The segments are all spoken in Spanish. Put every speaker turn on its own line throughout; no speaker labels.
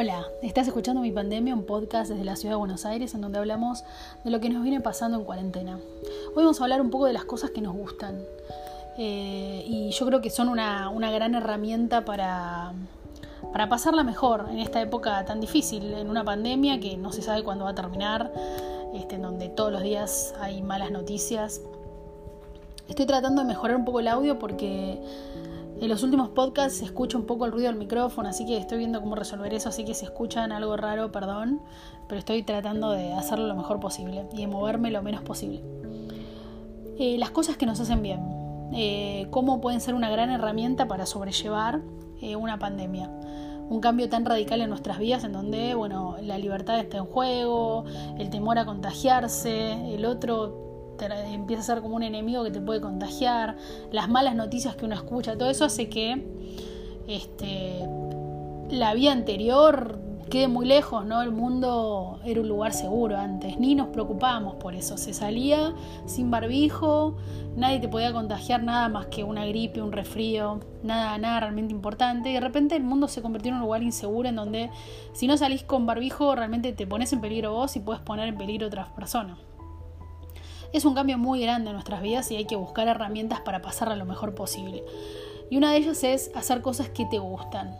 Hola, estás escuchando Mi Pandemia, un podcast desde la ciudad de Buenos Aires en donde hablamos de lo que nos viene pasando en cuarentena. Hoy vamos a hablar un poco de las cosas que nos gustan eh, y yo creo que son una, gran herramienta para, para pasarla mejor en esta época tan difícil, en una pandemia que no se sabe cuándo va a terminar, este, en donde todos los días hay malas noticias. Estoy tratando de mejorar un poco el audio porque en los últimos podcasts se escucha un poco el ruido del micrófono, así que estoy viendo cómo resolver eso, así que si escuchan algo raro, perdón, pero estoy tratando de hacerlo lo mejor posible y de moverme lo menos posible. Eh, las cosas que nos hacen bien, eh, cómo pueden ser una gran herramienta para sobrellevar eh, una pandemia. Un cambio tan radical en nuestras vidas en donde, bueno, la libertad está en juego, el temor a contagiarse, el otro empieza a ser como un enemigo que te puede contagiar, las malas noticias que uno escucha, todo eso hace que este, la vida anterior quede muy lejos, ¿no? El mundo era un lugar seguro antes, ni nos preocupábamos por eso, se salía sin barbijo, nadie te podía contagiar nada más que una gripe, un resfrío, nada, nada realmente importante, y de repente el mundo se convirtió en un lugar inseguro en donde si no salís con barbijo realmente te pones en peligro vos y puedes poner en peligro a otras personas. Es un cambio muy grande en nuestras vidas y hay que buscar herramientas para pasarla lo mejor posible. Y una de ellas es hacer cosas que te gustan.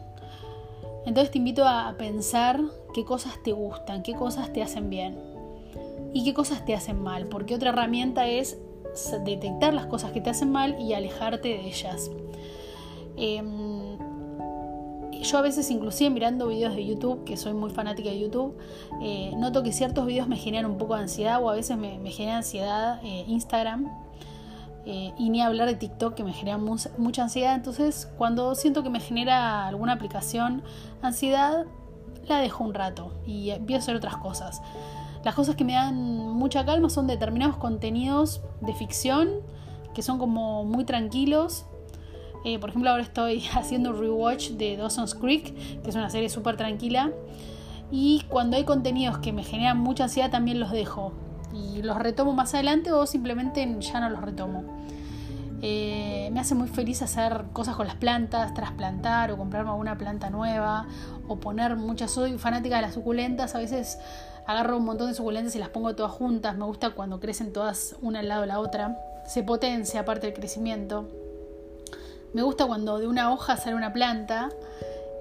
Entonces te invito a pensar qué cosas te gustan, qué cosas te hacen bien y qué cosas te hacen mal, porque otra herramienta es detectar las cosas que te hacen mal y alejarte de ellas. Em, yo a veces inclusive mirando videos de YouTube, que soy muy fanática de YouTube, eh, noto que ciertos videos me generan un poco de ansiedad o a veces me, genera ansiedad eh, Instagram. Eh, y ni hablar de TikTok que me genera mucha ansiedad. Entonces, cuando siento que me genera alguna aplicación ansiedad, la dejo un rato y empiezo hacer otras cosas. Las cosas que me dan mucha calma son determinados contenidos de ficción que son como muy tranquilos eh, por ejemplo, ahora estoy haciendo un rewatch de Dawson's Creek, que es una serie súper tranquila. Y cuando hay contenidos que me generan mucha ansiedad, también los dejo. Y los retomo más adelante o simplemente ya no los retomo. Eh, me hace muy feliz hacer cosas con las plantas, trasplantar o comprarme alguna planta nueva o poner muchas. Soy fanática de las suculentas, a veces agarro un montón de suculentas y las pongo todas juntas. Me gusta cuando crecen todas una al lado de la otra. Se potencia aparte del crecimiento. Me gusta cuando de una hoja sale una planta.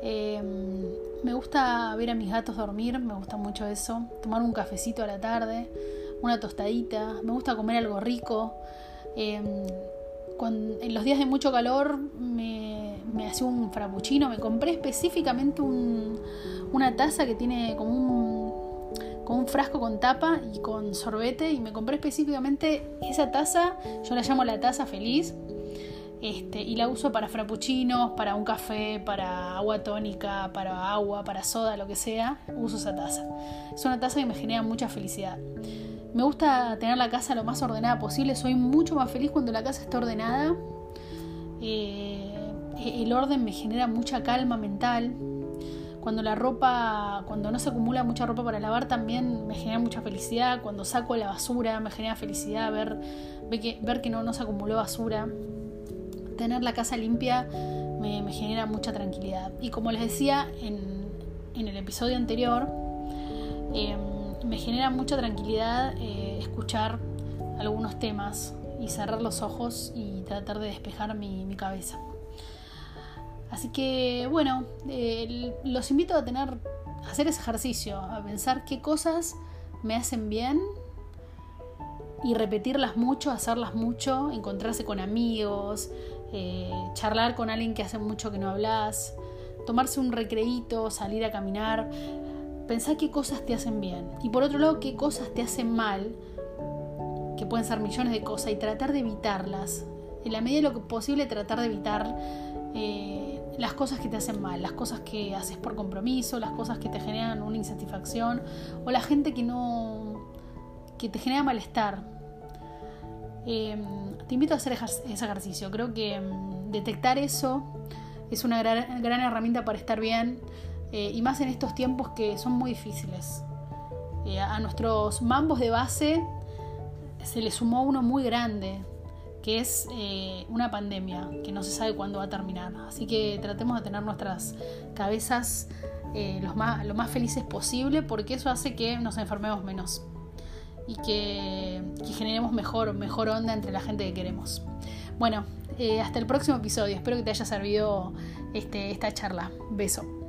Em, me gusta ver a mis gatos dormir, me gusta mucho eso. Tomar un cafecito a la tarde, una tostadita. Me gusta comer algo rico. Em, en los días de mucho calor me, me hacía un frappuccino. Me compré específicamente una taza que tiene como un, como un frasco con tapa y con sorbete. Y me compré específicamente esa taza. Yo la llamo la taza feliz este, y la uso para frappuccinos, para un café, para agua tónica, para agua, para soda, lo que sea, uso esa taza. Es una taza que me genera mucha felicidad. Me gusta tener la casa lo más ordenada posible, soy mucho más feliz cuando la casa está ordenada. Eh, el orden me genera mucha calma mental. Cuando la ropa, cuando no se acumula mucha ropa para lavar, también me genera mucha felicidad. Cuando saco la basura, me genera felicidad ver, ver que, ver que no, no se acumuló basura tener la casa limpia me, genera mucha tranquilidad. Y como les decía en, el episodio anterior, em, me genera mucha tranquilidad eh, escuchar algunos temas y cerrar los ojos y tratar de despejar mi, cabeza. Así que bueno, los invito a tener, a hacer ese ejercicio, a pensar qué cosas me hacen bien y repetirlas mucho, hacerlas mucho, encontrarse con amigos, eh, charlar con alguien que hace mucho que no hablas, tomarse un recreíto, salir a caminar, pensar qué cosas te hacen bien y por otro lado qué cosas te hacen mal, que pueden ser millones de cosas, y tratar de evitarlas. En la medida de lo posible tratar de evitar eh, las cosas que te hacen mal, las cosas que haces por compromiso, las cosas que te generan una insatisfacción o la gente que no que te genera malestar. Em, te invito a hacer ese ejercicio. Creo que em, detectar eso es una gran, herramienta para estar bien eh, y más en estos tiempos que son muy difíciles. Eh, a nuestros mambos de base se le sumó uno muy grande, que es eh, una pandemia que no se sabe cuándo va a terminar. Así que tratemos de tener nuestras cabezas eh, lo más felices posible porque eso hace que nos enfermemos menos y que, generemos mejor, mejor onda entre la gente que queremos. Bueno, eh, hasta el próximo episodio. Espero que te haya servido este, esta charla. Beso.